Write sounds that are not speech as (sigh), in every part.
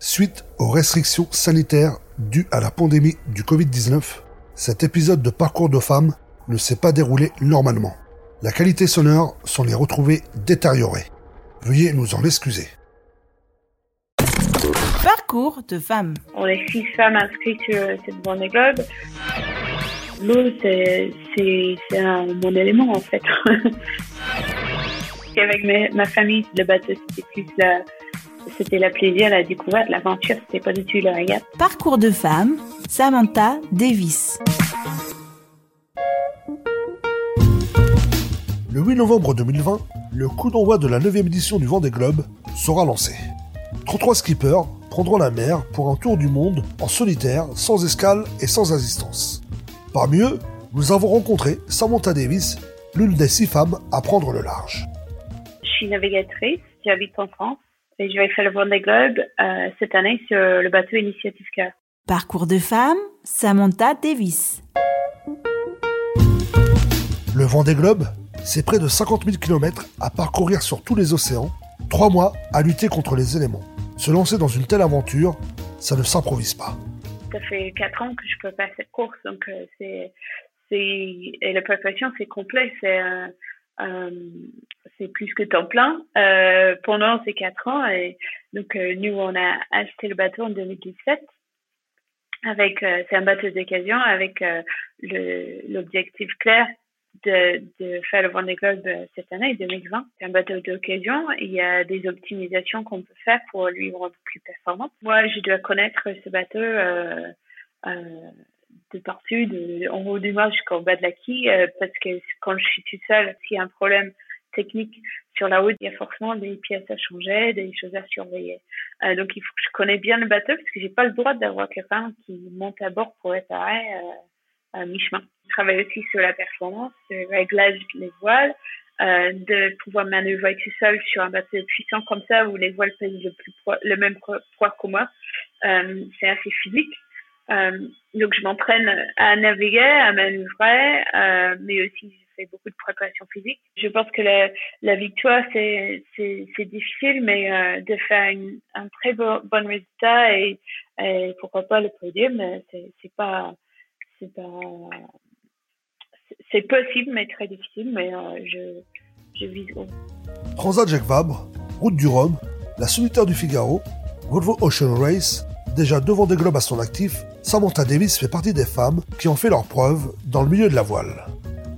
Suite aux restrictions sanitaires dues à la pandémie du Covid-19, cet épisode de Parcours de femmes ne s'est pas déroulé normalement. La qualité sonore s'en est retrouvée détériorée. Veuillez nous en excuser. Parcours de femmes. On est six femmes inscrites sur cette Vendée Globe. L'eau, c'est, mon élément en fait. (laughs) Avec mes- ma famille, le bateau, c'était plus la, c'était la plaisir, la découverte, l'aventure, c'était pas du tout la régate. Parcours de femmes. Samantha Davis. Le 8 novembre 2020, le coup d'envoi de la 9e édition du Vendée Globe sera lancé. 33 skippers prendront la mer pour un tour du monde en solitaire, sans escale et sans assistance. Parmi eux, nous avons rencontré Samantha Davis, l'une des six femmes à prendre le large. Je suis navigatrice, j'habite en France et je vais faire le Vendée Globe euh, cette année sur le bateau Initiative Cœur. Parcours de femmes. Samantha Davis. Le Vendée Globe, c'est près de 50 000 km à parcourir sur tous les océans, trois mois à lutter contre les éléments. Se lancer dans une telle aventure, ça ne s'improvise pas. Ça fait quatre ans que je peux faire cette course, donc euh, c'est c'est et la préparation c'est complet, c'est euh, euh, c'est plus que temps plein euh, pendant ces quatre ans et donc euh, nous on a acheté le bateau en 2017 avec euh, c'est un bateau d'occasion avec euh, l'objectif clair de, de faire le Vendée Globe euh, cette année 2020. C'est un bateau d'occasion. Il y a des optimisations qu'on peut faire pour lui rendre plus performant. Moi, je dois connaître ce bateau euh, de partout, de, en haut du mât jusqu'en bas de la quille, parce que quand je suis toute seule, s'il y a un problème technique sur la route, il y a forcément des pièces à changer, des choses à surveiller. Euh, donc, il faut que je connais bien le bateau, parce que j'ai pas le droit d'avoir quelqu'un qui monte à bord pour réparer euh, à mi-chemin. Je travaille aussi sur la performance, le réglage des voiles, euh, de pouvoir manœuvrer tout seul sur un bateau puissant comme ça où les voiles pèsent le, plus poids- le même poids que moi. Euh, c'est assez physique. Euh, donc je m'entraîne à naviguer, à manœuvrer, euh, mais aussi je fais beaucoup de préparation physique. Je pense que la, victoire c'est difficile, mais euh, de faire un très bon, résultat et, pourquoi pas le podium, c'est pas c'est pas c'est- possible mais très difficile, mais je je vise haut. Transat Jacques Vabre, Route du Rhum, La Solitaire du Figaro, Volvo Ocean Race, déjà devant des globes à son actif, Samantha Davis fait partie des femmes qui ont fait leurs preuves dans le milieu de la voile.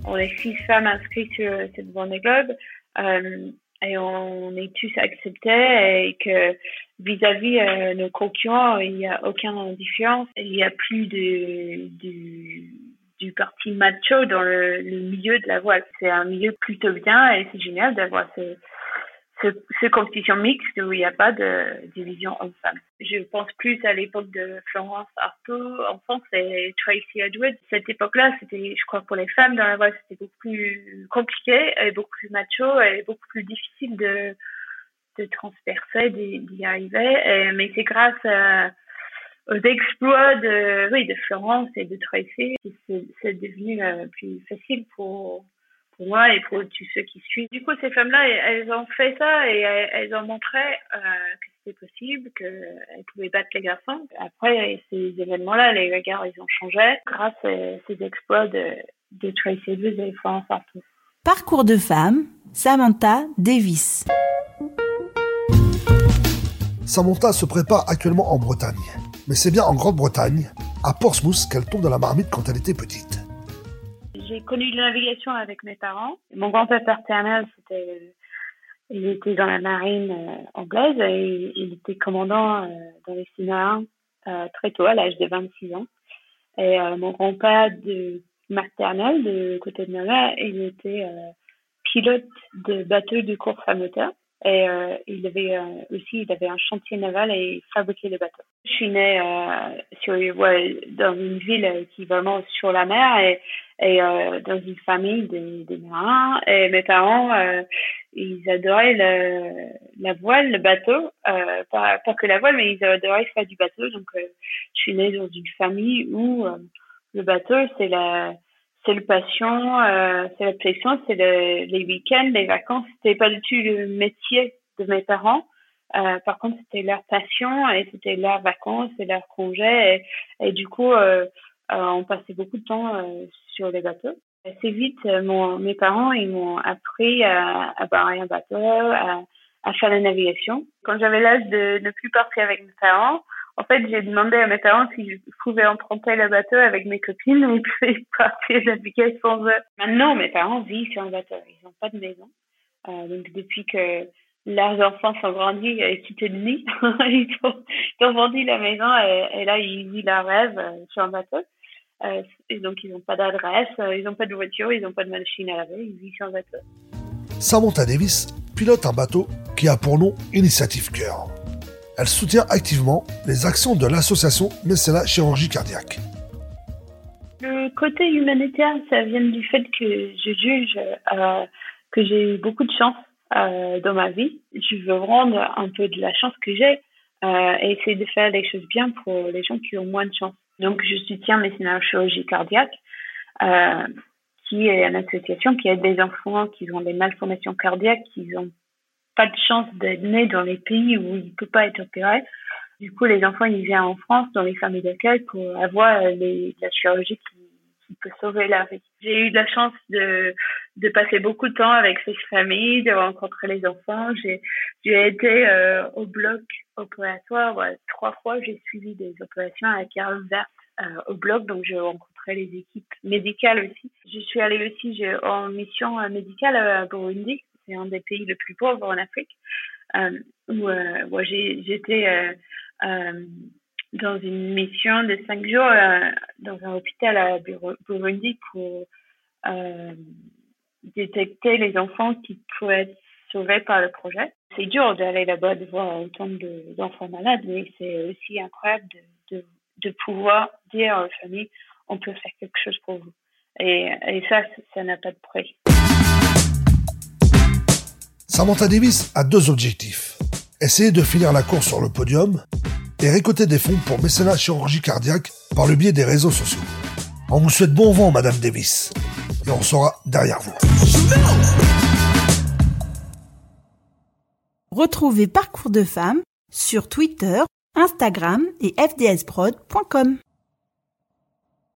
on est six femmes inscrites sur cette Vendée Globe euh, et on est tous acceptés et que vis-à-vis euh, nos concurrents, il n'y a aucune différence. Il n'y a plus du parti macho dans le, le milieu de la voile. C'est un milieu plutôt bien et c'est génial d'avoir ce, ce, compétition mixte où il n'y a pas de division homme-femme. Je pense plus à l'époque de Florence Artaud en France et Tracy Edwards. Cette époque-là, c'était, je crois, pour les femmes dans la voile, c'était beaucoup plus compliqué et beaucoup plus macho et beaucoup plus difficile de, de transpercer, d'y arriver. Mais c'est grâce aux exploits de, oui, de Florence et de Tracy que c'est c'est devenu euh, plus facile pour, pour moi et pour tous ceux qui suivent. Du coup, ces femmes-là, elles ont fait ça et elles, ont montré euh, que c'était possible, qu'elles pouvaient battre les garçons. Après, ces événements-là, les regards, ils ont changé grâce à ces exploits de, de Tracy Edwards et Florence Artaud. Parcours de femmes. Samantha Davis. Samantha se prépare actuellement en Bretagne. Mais c'est bien en Grande-Bretagne, à Portsmouth, qu'elle tombe dans la marmite quand elle était petite. Connu la navigation avec mes parents. Mon grand-père paternel, c'était, il était dans la marine euh, anglaise et il était commandant euh, dans les sous-marins euh, très tôt, à l'âge de 26 ans. Et mon grand-père de maternel, de côté de ma il était pilote de bateau de course à moteur. Et euh, il avait euh, aussi il avait un chantier naval et il fabriquait des bateaux. Je suis née dans une ville qui est vraiment sur la mer et, euh, dans une famille de, marins. Et mes parents, euh, ils adoraient la voile, le bateau, euh, pas, que la voile, mais ils adoraient faire du bateau. Donc je suis née dans une famille où le bateau c'est la le passion, c'est la passion, c'est le, les week-ends, les vacances. C'était pas du tout le métier de mes parents, Euh, par contre, c'était leur passion et c'était leurs vacances et leurs congés. Et, du coup, euh, on passait beaucoup de temps sur les bateaux. Assez vite, mon, mes parents ils m'ont appris à, à barrer un bateau, à, à faire la navigation. Quand j'avais l'âge de ne plus partir avec mes parents, en fait, j'ai demandé à mes parents si je pouvais emprunter le bateau avec mes copines et puis (laughs) partir naviguer sans eux. Maintenant, mes parents vivent sur un bateau. Ils n'ont pas de maison. Euh, donc, depuis que leurs enfants sont grandis et quitté le nid, ils, ont, ils ont vendu la maison et, là, ils vivent leur rêve euh, sur un bateau. Euh, et donc, ils n'ont pas d'adresse, euh, ils n'ont pas de voiture, ils n'ont pas de machine à laver, ils vivent sur un bateau. Samantha Davis pilote un bateau qui a pour nom Initiative Cœur. Elle soutient activement les actions de l'association Mécénat Chirurgie Cardiaque. Le côté humanitaire, ça vient du fait que je juge euh, que j'ai eu beaucoup de chance euh, dans ma vie. Je veux rendre un peu de la chance que j'ai euh, et essayer de faire des choses bien pour les gens qui ont moins de chance. Donc, je soutiens Mécénat Chirurgie Cardiaque, qui est une association qui aide des enfants qui ont des malformations cardiaques, qui ont pas de chance d'être né dans les pays où il peut pas être opéré. Du coup, les enfants, ils viennent en France dans les familles d'accueil pour avoir les, la chirurgie qui, peut sauver la vie. J'ai eu de la chance de, de passer beaucoup de temps avec ces familles, de rencontrer les enfants. J'ai, été euh, au bloc opératoire trois fois. J'ai suivi des opérations à Carole Verte euh, au bloc, donc j'ai rencontré les équipes médicales aussi. Je suis allée aussi en mission médicale à Burundi c'est un des pays les plus pauvres en Afrique, euh, où, euh, j'étais euh, dans une mission de cinq jours dans un hôpital à Burundi pour détecter les enfants qui pourraient être sauvés par le projet. C'est dur d'aller là-bas, de voir autant d'enfants malades, mais c'est aussi incroyable de, pouvoir dire aux familles, on peut faire quelque chose pour vous. Et ça, ça n'a pas de prix. Samantha Davis a deux objectifs. Essayer de finir la course sur le podium et récolter des fonds pour mécénat chirurgie cardiaque par le biais des réseaux sociaux. On vous souhaite bon vent, Madame Davis, et on sera derrière vous. Retrouvez Parcours de femmes sur Twitter, Instagram et fdsprod.com.